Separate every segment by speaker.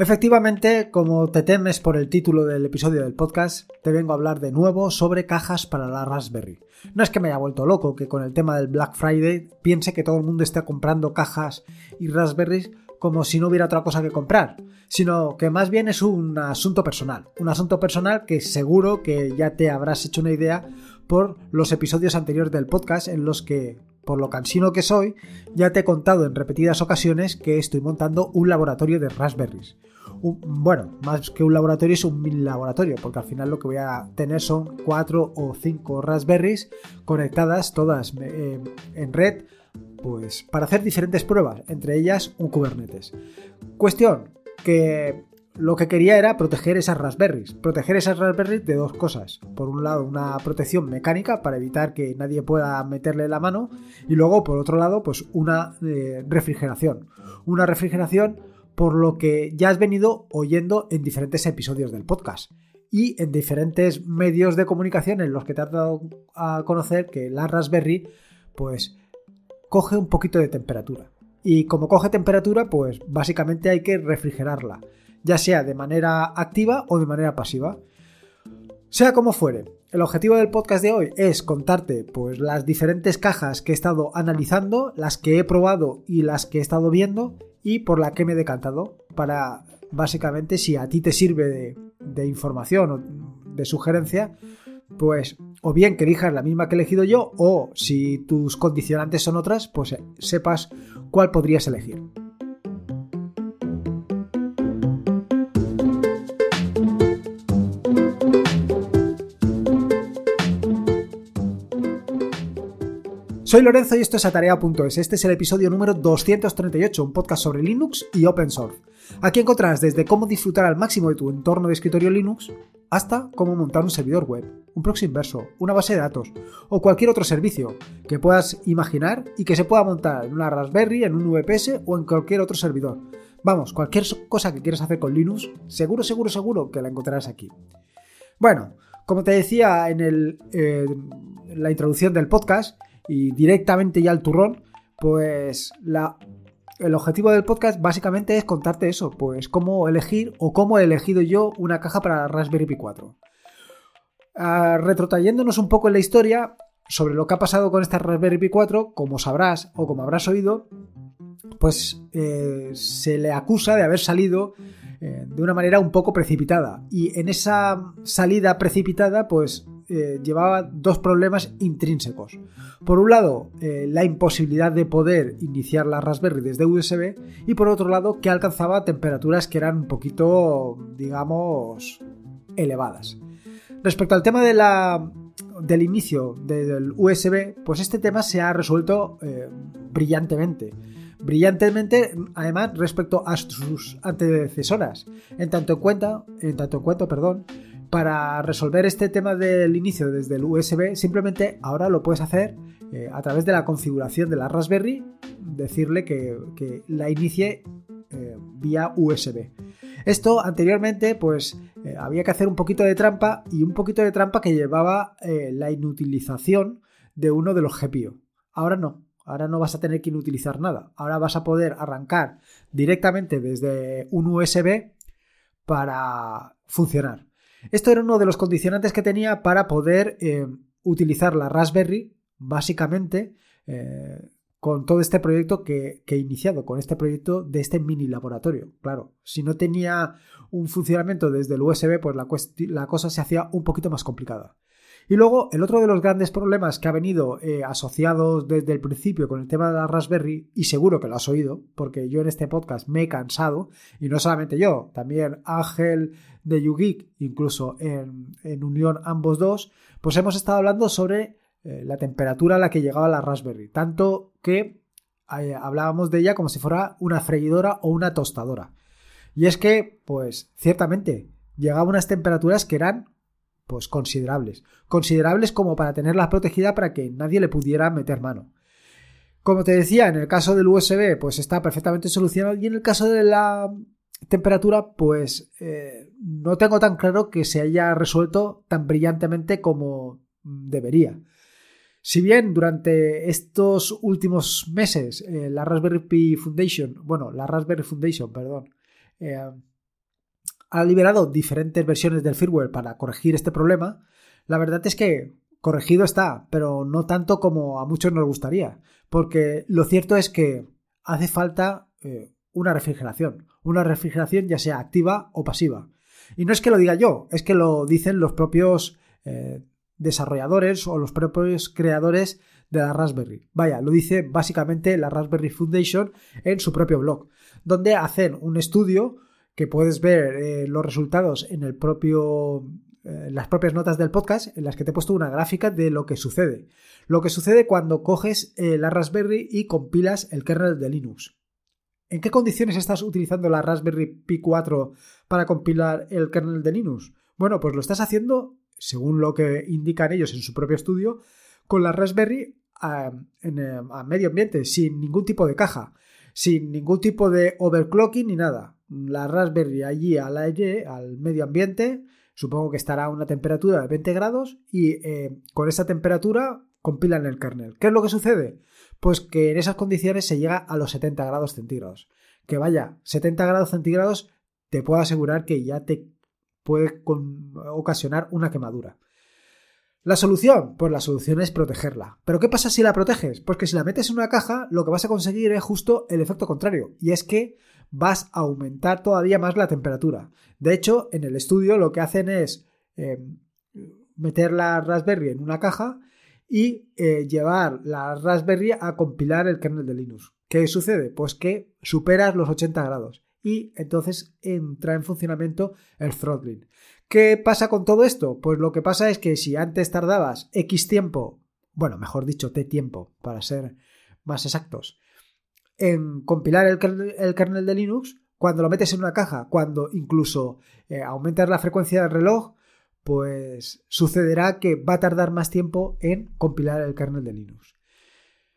Speaker 1: Efectivamente, como te temes por el título del episodio del podcast, te vengo a hablar de nuevo sobre cajas para la Raspberry. No es que me haya vuelto loco que con el tema del Black Friday piense que todo el mundo esté comprando cajas y Raspberries como si no hubiera otra cosa que comprar, sino que más bien es un asunto personal. Un asunto personal que seguro que ya te habrás hecho una idea por los episodios anteriores del podcast en los que por lo cansino que soy, ya te he contado en repetidas ocasiones que estoy montando un laboratorio de raspberries. bueno, más que un laboratorio es un mini laboratorio, porque al final lo que voy a tener son cuatro o cinco raspberries conectadas todas eh, en red, pues para hacer diferentes pruebas, entre ellas un Kubernetes. Cuestión que lo que quería era proteger esas raspberries. Proteger esas raspberries de dos cosas. Por un lado, una protección mecánica para evitar que nadie pueda meterle la mano. Y luego, por otro lado, pues una eh, refrigeración. Una refrigeración por lo que ya has venido oyendo en diferentes episodios del podcast. Y en diferentes medios de comunicación en los que te has dado a conocer que la Raspberry, pues, coge un poquito de temperatura. Y como coge temperatura, pues básicamente hay que refrigerarla ya sea de manera activa o de manera pasiva. Sea como fuere, el objetivo del podcast de hoy es contarte pues las diferentes cajas que he estado analizando, las que he probado y las que he estado viendo y por la que me he decantado para básicamente si a ti te sirve de, de información o de sugerencia, pues o bien que elijas la misma que he elegido yo o si tus condicionantes son otras, pues sepas cuál podrías elegir. Soy Lorenzo y esto es Atarea.es. Este es el episodio número 238, un podcast sobre Linux y Open Source. Aquí encontrarás desde cómo disfrutar al máximo de tu entorno de escritorio Linux hasta cómo montar un servidor web, un proxy inverso, una base de datos o cualquier otro servicio que puedas imaginar y que se pueda montar en una Raspberry, en un VPS o en cualquier otro servidor. Vamos, cualquier cosa que quieras hacer con Linux, seguro, seguro, seguro que la encontrarás aquí. Bueno, como te decía en, eh, en la introducción del podcast, y directamente ya al turrón, pues el objetivo del podcast básicamente es contarte eso, pues cómo elegir o cómo he elegido yo una caja para la Raspberry Pi 4. Ah, retrotrayéndonos un poco en la historia sobre lo que ha pasado con esta Raspberry Pi 4, como sabrás o como habrás oído, pues eh, se le acusa de haber salido eh, de una manera un poco precipitada. Y en esa salida precipitada, pues eh, llevaba dos problemas intrínsecos. Por un lado, eh, la imposibilidad de poder iniciar la Raspberry desde USB y por otro lado, que alcanzaba temperaturas que eran un poquito, digamos, elevadas. Respecto al tema del inicio del USB, pues este tema se ha resuelto eh, brillantemente. Brillantemente, además, respecto a sus antecesoras. En tanto en cuenta, en tanto en cuanto, perdón, para resolver este tema del inicio desde el USB, simplemente ahora lo puedes hacer eh, a través de la configuración de la Raspberry, decirle que, la inicie eh, vía USB. Esto anteriormente, pues eh, había que hacer un poquito de trampa y un poquito de trampa que llevaba la inutilización de uno de los GPIO. Ahora no, ahora no vas a tener que inutilizar nada. Ahora vas a poder arrancar directamente desde un USB para funcionar. Esto era uno de los condicionantes que tenía para poder eh, utilizar la Raspberry, básicamente, eh, con todo este proyecto que, he iniciado, con este proyecto de este mini laboratorio. Claro, si no tenía un funcionamiento desde el USB, pues la cosa se hacía un poquito más complicada. Y luego, el otro de los grandes problemas que ha venido eh, asociados desde el principio con el tema de la Raspberry, y seguro que lo has oído, porque yo en este podcast me he cansado, y no solamente yo, también Ángel de YouGeek, incluso en, unión ambos dos, pues hemos estado hablando sobre eh, la temperatura a la que llegaba la Raspberry, tanto que eh, hablábamos de ella como si fuera una freidora o una tostadora. Y es que, pues, ciertamente, llegaba a unas temperaturas que eran pues considerables. Considerables como para tenerla protegida para que nadie le pudiera meter mano. Como te decía, en el caso del USB, pues está perfectamente solucionado. Y en el caso de la temperatura, pues eh, no tengo tan claro que se haya resuelto tan brillantemente como debería. Si bien durante estos últimos meses eh, la Raspberry Pi Foundation, bueno, la Raspberry Foundation, perdón, eh, ha liberado diferentes versiones del firmware para corregir este problema, la verdad es que corregido está, pero no tanto como a muchos nos gustaría, porque lo cierto es que hace falta eh, una refrigeración, una refrigeración ya sea activa o pasiva. Y no es que lo diga yo, es que lo dicen los propios eh, desarrolladores o los propios creadores de la Raspberry. Vaya, lo dice básicamente la Raspberry Foundation en su propio blog, donde hacen un estudio que puedes ver eh, los resultados en el propio eh, las propias notas del podcast en las que te he puesto una gráfica de lo que sucede. Lo que sucede cuando coges la Raspberry y compilas el kernel de Linux. ¿En qué condiciones estás utilizando la Raspberry Pi 4 para compilar el kernel de Linux? Bueno, pues lo estás haciendo, según lo que indican ellos en su propio estudio, con la Raspberry a, en, eh, a medio ambiente, sin ningún tipo de caja, sin ningún tipo de overclocking ni nada. La Raspberry allí al aire, al medio ambiente, supongo que estará a una temperatura de 20 grados y eh, con esa temperatura compilan el kernel. ¿Qué es lo que sucede? Pues que en esas condiciones se llega a los 70 grados centígrados. Que vaya, 70 grados centígrados te puedo asegurar que ya te puede ocasionar una quemadura. La solución, pues la solución es protegerla. Pero ¿qué pasa si la proteges? Pues que si la metes en una caja, lo que vas a conseguir es justo el efecto contrario, y es que vas a aumentar todavía más la temperatura. De hecho, en el estudio lo que hacen es eh, meter la Raspberry en una caja y eh, llevar la Raspberry a compilar el kernel de Linux. ¿Qué sucede? Pues que superas los 80 grados y entonces entra en funcionamiento el throttling. ¿Qué pasa con todo esto? Pues lo que pasa es que si antes tardabas X tiempo, bueno, mejor dicho, T tiempo, para ser más exactos, en compilar el kernel, de Linux, cuando lo metes en una caja, cuando incluso eh, aumentas la frecuencia del reloj, pues sucederá que va a tardar más tiempo en compilar el kernel de Linux.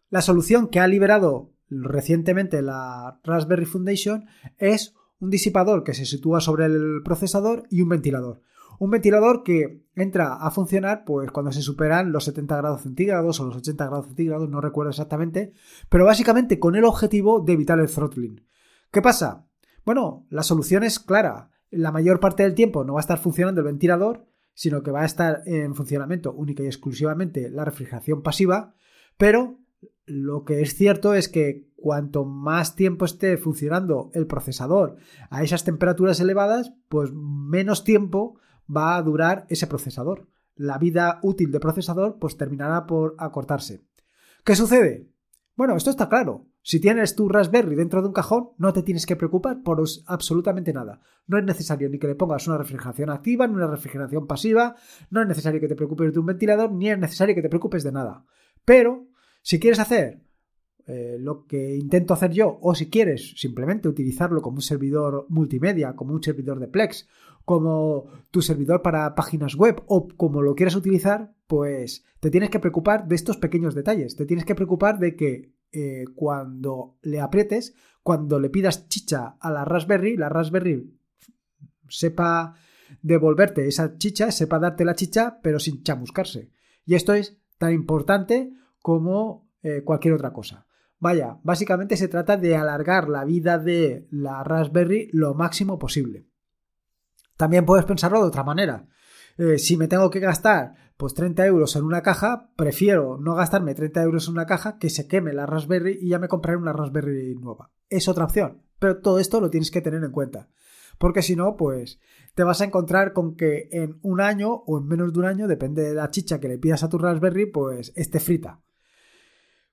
Speaker 1: La solución que ha liberado recientemente la Raspberry Foundation es un disipador que se sitúa sobre el procesador y un ventilador. Un ventilador que entra a funcionar pues cuando se superan los 70 grados centígrados o los 80 grados centígrados, no recuerdo exactamente, pero básicamente con el objetivo de evitar el throttling. ¿Qué pasa? Bueno, la solución es clara. La mayor parte del tiempo no va a estar funcionando el ventilador sino que va a estar en funcionamiento única y exclusivamente la refrigeración pasiva, pero lo que es cierto es que cuanto más tiempo esté funcionando el procesador a esas temperaturas elevadas, pues menos tiempo va a durar ese procesador. La vida útil del procesador pues terminará por acortarse. ¿Qué sucede? Bueno, esto está claro. Si tienes tu Raspberry dentro de un cajón, no te tienes que preocupar por absolutamente nada. No es necesario ni que le pongas una refrigeración activa, ni una refrigeración pasiva, no es necesario que te preocupes de un ventilador, ni es necesario que te preocupes de nada. Pero, si quieres hacer eh, lo que intento hacer yo, o si quieres simplemente utilizarlo como un servidor multimedia, como un servidor de Plex, como tu servidor para páginas web o como lo quieras utilizar, pues te tienes que preocupar de estos pequeños detalles. Te tienes que preocupar de que eh, cuando le aprietes, cuando le pidas chicha a la Raspberry, la Raspberry sepa devolverte esa chicha, sepa darte la chicha, pero sin chamuscarse. Y esto es tan importante como eh, cualquier otra cosa. Vaya, básicamente se trata de alargar la vida de la Raspberry lo máximo posible. También puedes pensarlo de otra manera. Eh, si me tengo que gastar pues 30 euros en una caja, prefiero no gastarme 30 euros en una caja que se queme la Raspberry y ya me compraré una Raspberry nueva. Es otra opción, pero todo esto lo tienes que tener en cuenta. Porque si no, pues te vas a encontrar con que en un año o en menos de un año, depende de la chicha que le pidas a tu Raspberry, pues esté frita.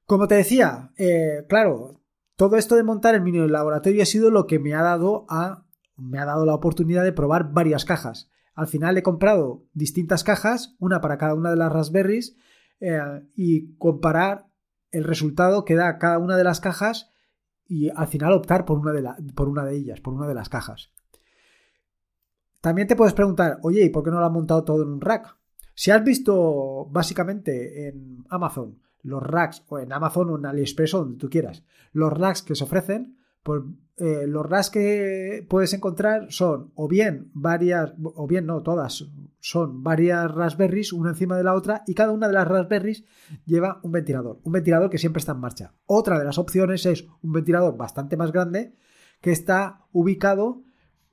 Speaker 1: Como te decía, eh, claro, todo esto de montar el mini laboratorio ha sido lo que me ha dado a me ha dado la oportunidad de probar varias cajas. Al final he comprado distintas cajas, una para cada una de las Raspberries, eh, y comparar el resultado que da cada una de las cajas y al final optar por una, de por una de ellas, por una de las cajas. También te puedes preguntar, oye, ¿y por qué no lo han montado todo en un rack? Si has visto básicamente en Amazon los racks, o en Amazon o en AliExpress o donde tú quieras, los racks que se ofrecen, pues eh, los racks que puedes encontrar son o bien varias, o bien no, todas, son varias Raspberries una encima de la otra y cada una de las Raspberries lleva un ventilador, un ventilador que siempre está en marcha. Otra de las opciones es un ventilador bastante más grande que está ubicado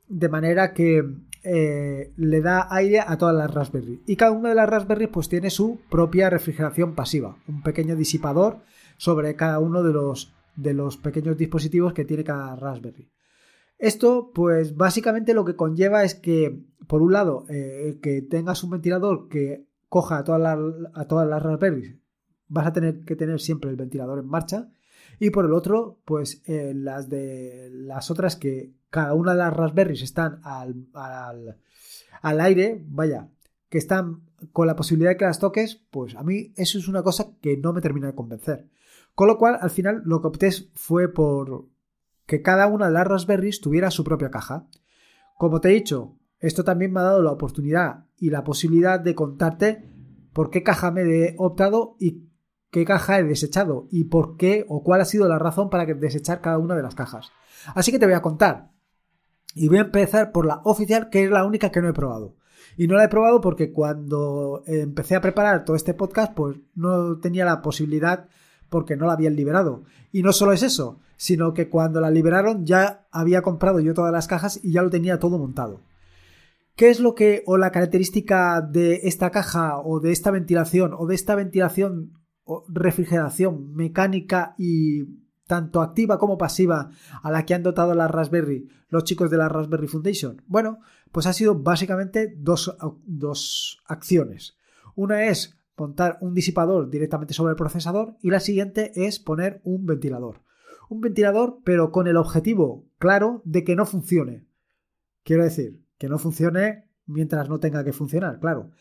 Speaker 1: de manera que eh, le da aire a todas las Raspberry. Y cada una de las Raspberry pues tiene su propia refrigeración pasiva, un pequeño disipador sobre cada uno de los, de los pequeños dispositivos que tiene cada Raspberry. Esto, pues básicamente lo que conlleva es que, por un lado, eh, que tengas un ventilador que coja a todas, las, a todas las Raspberry, vas a tener que tener siempre el ventilador en marcha. Y por el otro, pues eh, las de las otras que cada una de las Raspberries están al, al, aire, vaya, que están con la posibilidad de que las toques, pues a mí eso es una cosa que no me termina de convencer. Con lo cual, al final, lo que opté fue por que cada una de las Raspberries tuviera su propia caja. Como te he dicho, esto también me ha dado la oportunidad y la posibilidad de contarte por qué caja me he optado y qué caja he desechado y por qué o cuál ha sido la razón para desechar cada una de las cajas. Así que te voy a contar. Y voy a empezar por la oficial, que es la única que no he probado. Y no la he probado porque cuando empecé a preparar todo este podcast, pues no tenía la posibilidad porque no la habían liberado. Y no solo es eso, sino que cuando la liberaron ya había comprado yo todas las cajas y ya lo tenía todo montado. ¿Qué es lo que o la característica de esta caja o de esta ventilación o de esta ventilación refrigeración mecánica y tanto activa como pasiva a la que han dotado la Raspberry los chicos de la Raspberry Foundation? Bueno, pues ha sido básicamente dos, dos acciones. Una es montar un disipador directamente sobre el procesador y la siguiente es poner un ventilador. Un ventilador pero con el objetivo claro de que no funcione. Quiero decir, que no funcione mientras no tenga que funcionar, claro.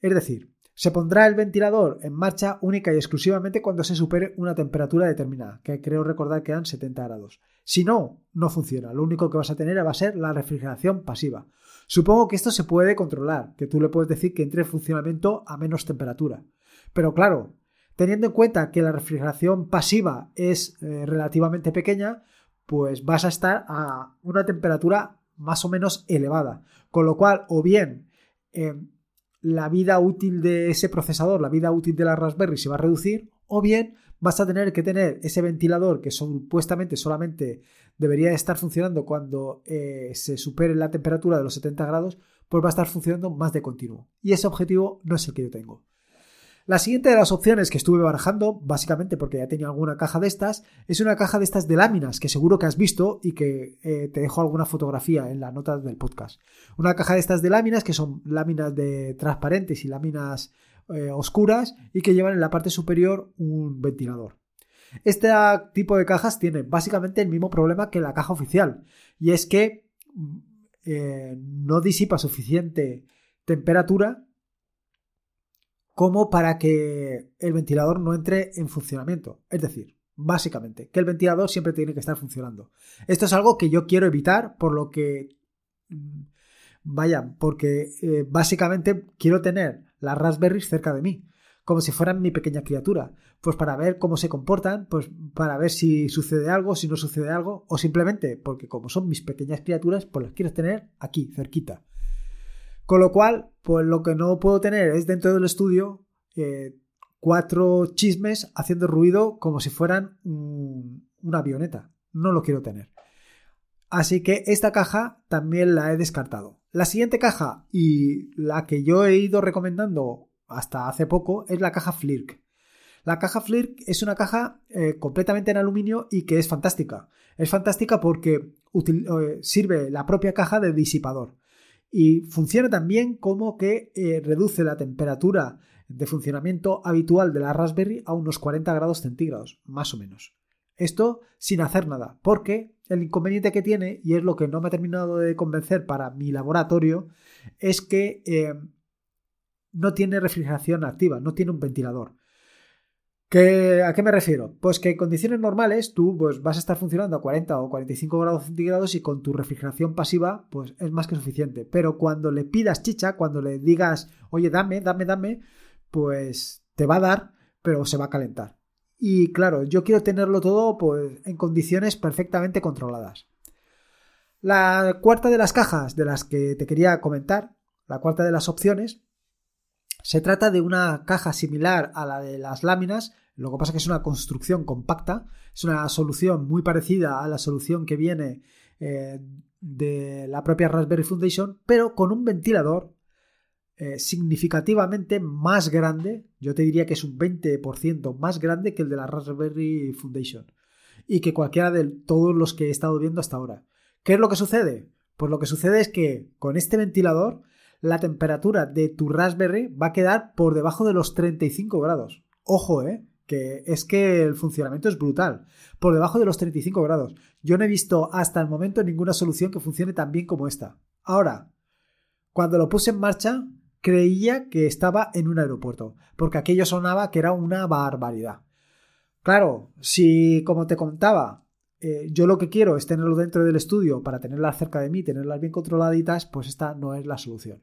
Speaker 1: Es decir, se pondrá el ventilador en marcha única y exclusivamente cuando se supere una temperatura determinada, que creo recordar que eran 70 grados. Si no, no funciona. Lo único que vas a tener va a ser la refrigeración pasiva. Supongo que esto se puede controlar, que tú le puedes decir que entre en funcionamiento a menos temperatura. Pero claro, teniendo en cuenta que la refrigeración pasiva es eh, relativamente pequeña, pues vas a estar a una temperatura más o menos elevada. Con lo cual, o bien eh, la vida útil de ese procesador, la vida útil de la Raspberry se va a reducir, o bien vas a tener que tener ese ventilador que supuestamente solamente debería estar funcionando cuando eh, se supere la temperatura de los 70 grados, pues va a estar funcionando más de continuo. Y ese objetivo no es el que yo tengo. La siguiente de las opciones que estuve barajando, básicamente porque ya tenía alguna caja de estas, es una caja de estas de láminas que seguro que has visto y que eh, te dejo alguna fotografía en las notas del podcast. Una caja de estas de láminas que son láminas de transparentes y láminas eh, oscuras y que llevan en la parte superior un ventilador. Este tipo de cajas tiene básicamente el mismo problema que la caja oficial y es que mm, eh, no disipa suficiente temperatura como para que el ventilador no entre en funcionamiento. Es decir, básicamente, que el ventilador siempre tiene que estar funcionando. Esto es algo que yo quiero evitar, por lo que... Mm, vaya, porque eh, básicamente quiero tener las Raspberries cerca de mí, como si fueran mi pequeña criatura, pues para ver cómo se comportan, pues para ver si sucede algo, si no sucede algo, o simplemente porque como son mis pequeñas criaturas, pues las quiero tener aquí, cerquita. Con lo cual, pues lo que no puedo tener es dentro del estudio eh, cuatro chismes haciendo ruido como si fueran una avioneta. No lo quiero tener. Así que esta caja también la he descartado. La siguiente caja y la que yo he ido recomendando hasta hace poco es la caja Flirk. La caja Flirk es una caja eh, completamente en aluminio y que es fantástica. Es fantástica porque eh, sirve la propia caja de disipador y funciona también como que eh, reduce la temperatura de funcionamiento habitual de la Raspberry a unos 40 grados centígrados, más o menos. Esto sin hacer nada, porque el inconveniente que tiene, y es lo que no me ha terminado de convencer para mi laboratorio, es que eh, no tiene refrigeración activa, no tiene un ventilador. ¿A qué me refiero? Pues que en condiciones normales tú pues, vas a estar funcionando a 40 o 45 grados centígrados y con tu refrigeración pasiva pues es más que suficiente. Pero cuando le pidas chicha, cuando le digas, oye, dame, dame, dame, pues te va a dar, pero se va a calentar. Y claro, yo quiero tenerlo todo pues, en condiciones perfectamente controladas. La cuarta de las cajas de las que te quería comentar, la cuarta de las opciones, se trata de una caja similar a la de las láminas, lo que pasa es que es una construcción compacta, es una solución muy parecida a la solución que viene eh, de la propia Raspberry Foundation, pero con un ventilador eh, significativamente más grande, yo te diría que es un 20% más grande que el de la Raspberry Foundation y que cualquiera de todos los que he estado viendo hasta ahora. ¿Qué es lo que sucede? Pues lo que sucede es que con este ventilador la temperatura de tu Raspberry va a quedar por debajo de los 35 grados. Ojo, ¿eh? Que es que el funcionamiento es brutal. Por debajo de los 35 grados. Yo no he visto hasta el momento ninguna solución que funcione tan bien como esta. Ahora, cuando lo puse en marcha, creía que estaba en un aeropuerto, porque aquello sonaba que era una barbaridad. Claro, si como te contaba, eh, yo lo que quiero es tenerlo dentro del estudio para tenerlas cerca de mí, tenerlas bien controladitas, pues esta no es la solución.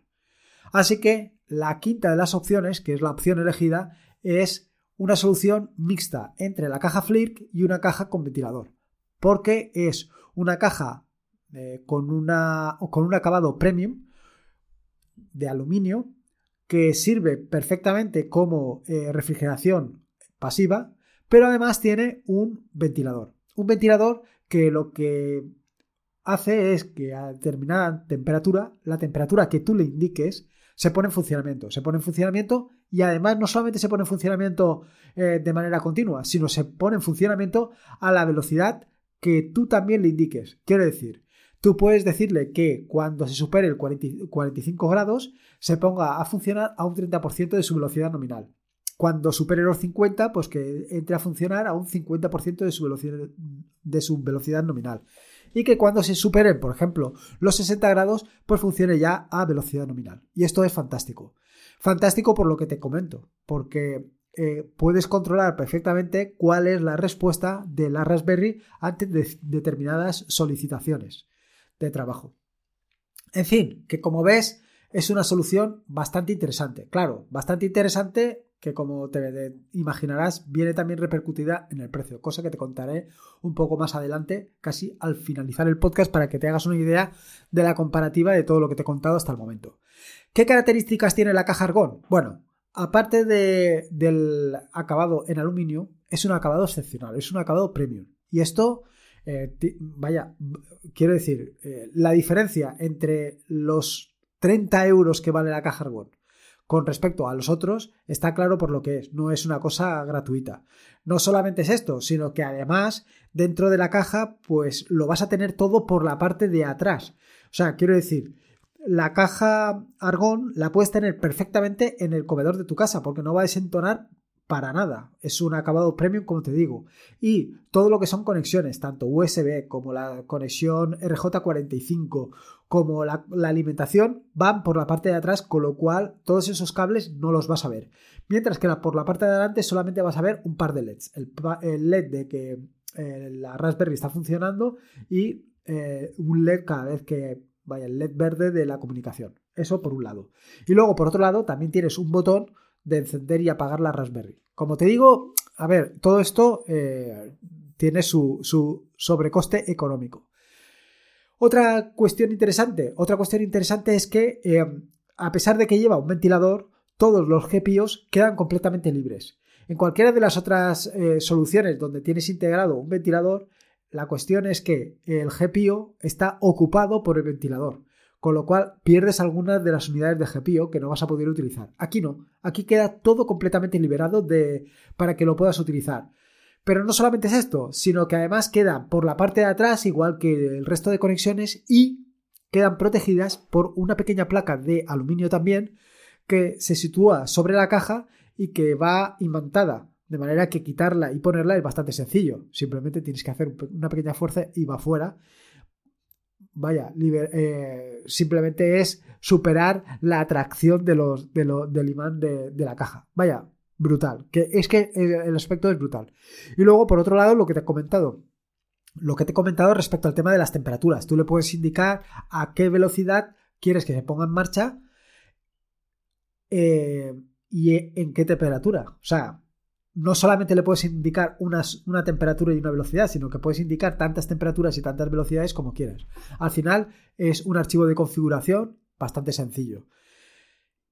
Speaker 1: Así que la quinta de las opciones, que es la opción elegida, es una solución mixta entre la caja Flirk y una caja con ventilador, porque es una caja eh, con, una, con un acabado premium, de aluminio que sirve perfectamente como eh, refrigeración pasiva, pero además tiene un ventilador. Un ventilador que lo que hace es que a determinada temperatura, la temperatura que tú le indiques, se pone en funcionamiento. Se pone en funcionamiento y además no solamente se pone en funcionamiento eh, de manera continua, sino se pone en funcionamiento a la velocidad que tú también le indiques. Quiero decir, Tú puedes decirle que cuando se supere el 45 grados se ponga a funcionar a un 30% de su velocidad nominal. Cuando supere los 50, pues que entre a funcionar a un 50% de su, velocidad, de su velocidad nominal. Y que cuando se superen, por ejemplo, los 60 grados, pues funcione ya a velocidad nominal. Y esto es fantástico. Fantástico por lo que te comento, porque eh, puedes controlar perfectamente cuál es la respuesta de la Raspberry ante determinadas solicitaciones de trabajo. En fin, que como ves es una solución bastante interesante. Claro, bastante interesante que como te imaginarás viene también repercutida en el precio, cosa que te contaré un poco más adelante, casi al finalizar el podcast, para que te hagas una idea de la comparativa de todo lo que te he contado hasta el momento. ¿Qué características tiene la caja Argón? Bueno, aparte del acabado en aluminio, es un acabado excepcional, es un acabado premium. Y esto eh, vaya, quiero decir, eh, la diferencia entre los 30 euros que vale la caja Argon con respecto a los otros está claro por lo que es, no es una cosa gratuita. No solamente es esto, sino que además dentro de la caja pues lo vas a tener todo por la parte de atrás. O sea, quiero decir, la caja argón la puedes tener perfectamente en el comedor de tu casa porque no va a desentonar para nada. Es un acabado premium, como te digo. Y todo lo que son conexiones, tanto USB como la conexión RJ45, como la, alimentación, van por la parte de atrás, con lo cual todos esos cables no los vas a ver. Mientras que por la parte de adelante solamente vas a ver un par de LEDs. El, LED de que eh, la Raspberry está funcionando y eh, un LED cada vez que vaya el LED verde de la comunicación. Eso por un lado. Y luego, por otro lado, también tienes un botón de encender y apagar la Raspberry. Como te digo, a ver, todo esto eh, tiene su, sobrecoste económico. Otra cuestión interesante, otra cuestión interesante es que eh, a pesar de que lleva un ventilador, todos los GPIOs quedan completamente libres. En cualquiera de las otras eh, soluciones donde tienes integrado un ventilador, la cuestión es que el GPIO está ocupado por el ventilador con lo cual pierdes algunas de las unidades de GPIO que no vas a poder utilizar. Aquí no, aquí queda todo completamente liberado de, para que lo puedas utilizar. Pero no solamente es esto, sino que además quedan por la parte de atrás, igual que el resto de conexiones, y quedan protegidas por una pequeña placa de aluminio también, que se sitúa sobre la caja y que va imantada. De manera que quitarla y ponerla es bastante sencillo. Simplemente tienes que hacer una pequeña fuerza y va fuera vaya, eh, simplemente es superar la atracción de los, del imán de, la caja. Vaya, brutal. Que es que el aspecto es brutal. Y luego, por otro lado, lo que te he comentado. Lo que te he comentado respecto al tema de las temperaturas. Tú le puedes indicar a qué velocidad quieres que se ponga en marcha eh, y en qué temperatura. O sea, no solamente le puedes indicar una temperatura y una velocidad, sino que puedes indicar tantas temperaturas y tantas velocidades como quieras. Al final es un archivo de configuración bastante sencillo.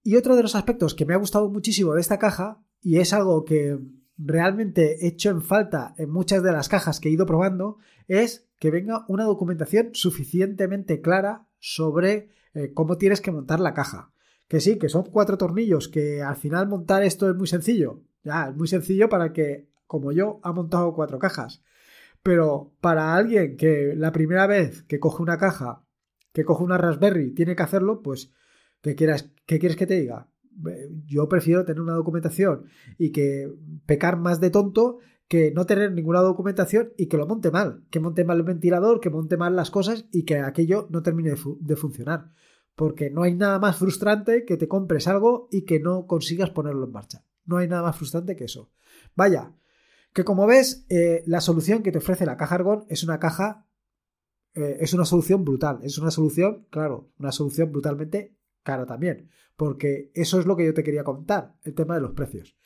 Speaker 1: Y otro de los aspectos que me ha gustado muchísimo de esta caja, y es algo que realmente he hecho en falta en muchas de las cajas que he ido probando, es que venga una documentación suficientemente clara sobre eh, cómo tienes que montar la caja. Que sí, que son cuatro tornillos, que al final montar esto es muy sencillo. Ya, es muy sencillo para que, como yo, ha montado cuatro cajas. Pero para alguien que la primera vez que coge una caja, que coge una Raspberry, tiene que hacerlo, pues, ¿qué, quieras, qué quieres que te diga? Yo prefiero tener una documentación y que pecar más de tonto que no tener ninguna documentación y que lo monte mal, que monte mal el ventilador, que monte mal las cosas y que aquello no termine de, funcionar. Porque no hay nada más frustrante que te compres algo y que no consigas ponerlo en marcha. No hay nada más frustrante que eso. Vaya, que como ves, eh, la solución que te ofrece la caja Argon es una caja, eh, es una solución brutal. Es una solución, claro, una solución brutalmente cara también. Porque eso es lo que yo te quería contar, el tema de los precios.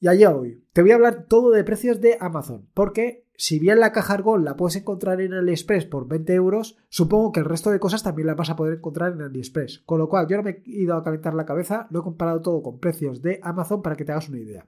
Speaker 1: Y allá hoy. Te voy a hablar todo de precios de Amazon, porque si bien la caja Argon la puedes encontrar en AliExpress por 20 euros, supongo que el resto de cosas también las vas a poder encontrar en AliExpress. Con lo cual, yo no me he ido a calentar la cabeza, lo he comparado todo con precios de Amazon para que te hagas una idea.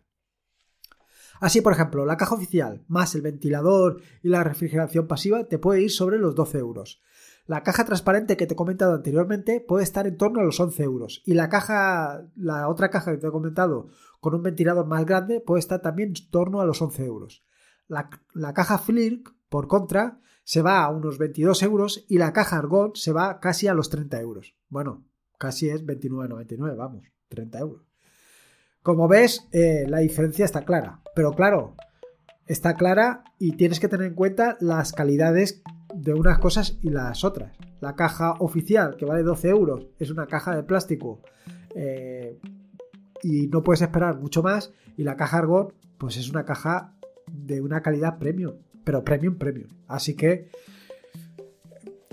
Speaker 1: Así, por ejemplo, la caja oficial más el ventilador y la refrigeración pasiva te puede ir sobre los 12 euros. La caja transparente que te he comentado anteriormente puede estar en torno a los 11 euros. Y la caja, la otra caja que te he comentado con un ventilador más grande puede estar también en torno a los 11 euros. La, caja Flirk, por contra, se va a unos 22 euros y la caja Argon se va casi a los 30 euros. Bueno, casi es 29,99, vamos, 30 euros. Como ves, eh, la diferencia está clara. Pero claro, está clara y tienes que tener en cuenta las calidades de unas cosas y las otras. La caja oficial, que vale 12 euros, es una caja de plástico eh, y no puedes esperar mucho más. Y la caja Argon, pues es una caja de una calidad premium, pero premium, premium. Así que,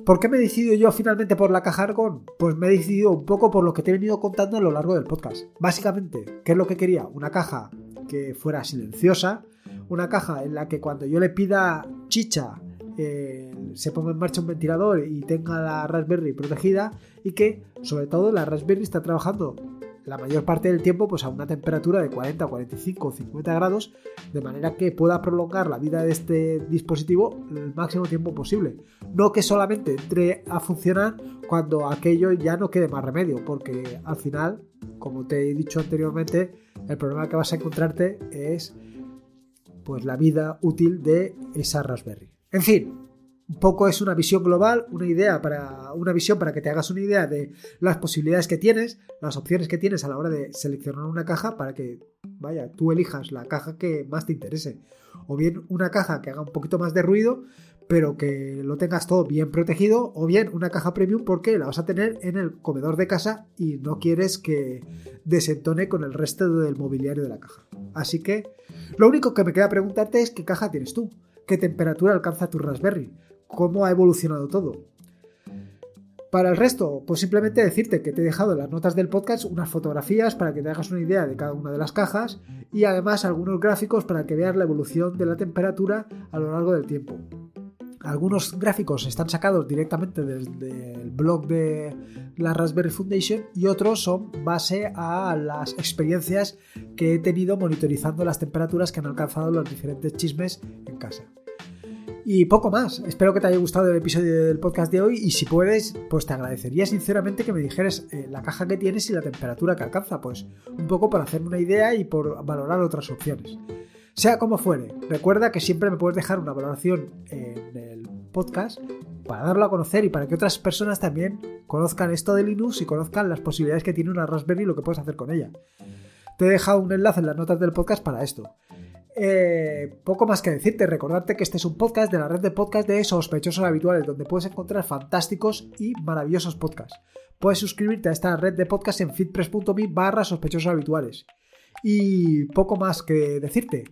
Speaker 1: ¿por qué me he decidido yo finalmente por la caja Argon? Pues me he decidido un poco por lo que te he venido contando a lo largo del podcast. Básicamente, ¿qué es lo que quería? Una caja que fuera silenciosa, una caja en la que cuando yo le pida chicha se ponga en marcha un ventilador y tenga la Raspberry protegida y que sobre todo la Raspberry está trabajando la mayor parte del tiempo pues a una temperatura de 40, 45 o 50 grados de manera que pueda prolongar la vida de este dispositivo el máximo tiempo posible. No que solamente entre a funcionar cuando aquello ya no quede más remedio porque al final, como te he dicho anteriormente, el problema que vas a encontrarte es pues la vida útil de esa Raspberry. En fin, un poco es una visión global, una idea para una visión para que te hagas una idea de las posibilidades que tienes, las opciones que tienes a la hora de seleccionar una caja para que vaya, tú elijas la caja que más te interese. O bien una caja que haga un poquito más de ruido, pero que lo tengas todo bien protegido, o bien una caja premium porque la vas a tener en el comedor de casa y no quieres que desentone con el resto del mobiliario de la caja. Así que lo único que me queda preguntarte es qué caja tienes tú qué temperatura alcanza tu Raspberry, cómo ha evolucionado todo. Para el resto, pues simplemente decirte que te he dejado en las notas del podcast unas fotografías para que te hagas una idea de cada una de las cajas y además algunos gráficos para que veas la evolución de la temperatura a lo largo del tiempo. Algunos gráficos están sacados directamente desde el blog de la Raspberry Foundation y otros son base a las experiencias que he tenido monitorizando las temperaturas que han alcanzado los diferentes chismes en casa. Y poco más. Espero que te haya gustado el episodio del podcast de hoy y si puedes, pues te agradecería sinceramente que me dijeras eh, la caja que tienes y la temperatura que alcanza, pues un poco para hacerme una idea y por valorar otras opciones. Sea como fuere, recuerda que siempre me puedes dejar una valoración en el podcast para darlo a conocer y para que otras personas también conozcan esto de Linux y conozcan las posibilidades que tiene una Raspberry y lo que puedes hacer con ella. Te he dejado un enlace en las notas del podcast para esto. Eh, poco más que decirte, recordarte que este es un podcast de la red de podcast de sospechosos habituales, donde puedes encontrar fantásticos y maravillosos podcasts. Puedes suscribirte a esta red de podcast en fitpress.me barra sospechosos habituales. Y poco más que decirte.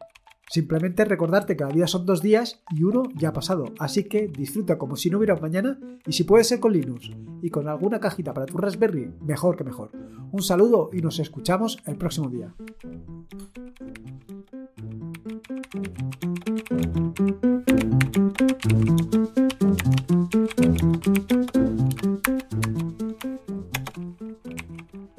Speaker 1: Simplemente recordarte que la vida son dos días y uno ya ha pasado, así que disfruta como si no hubiera mañana y si puede ser con Linux y con alguna cajita para tu Raspberry, mejor que mejor. Un saludo y nos escuchamos el próximo día.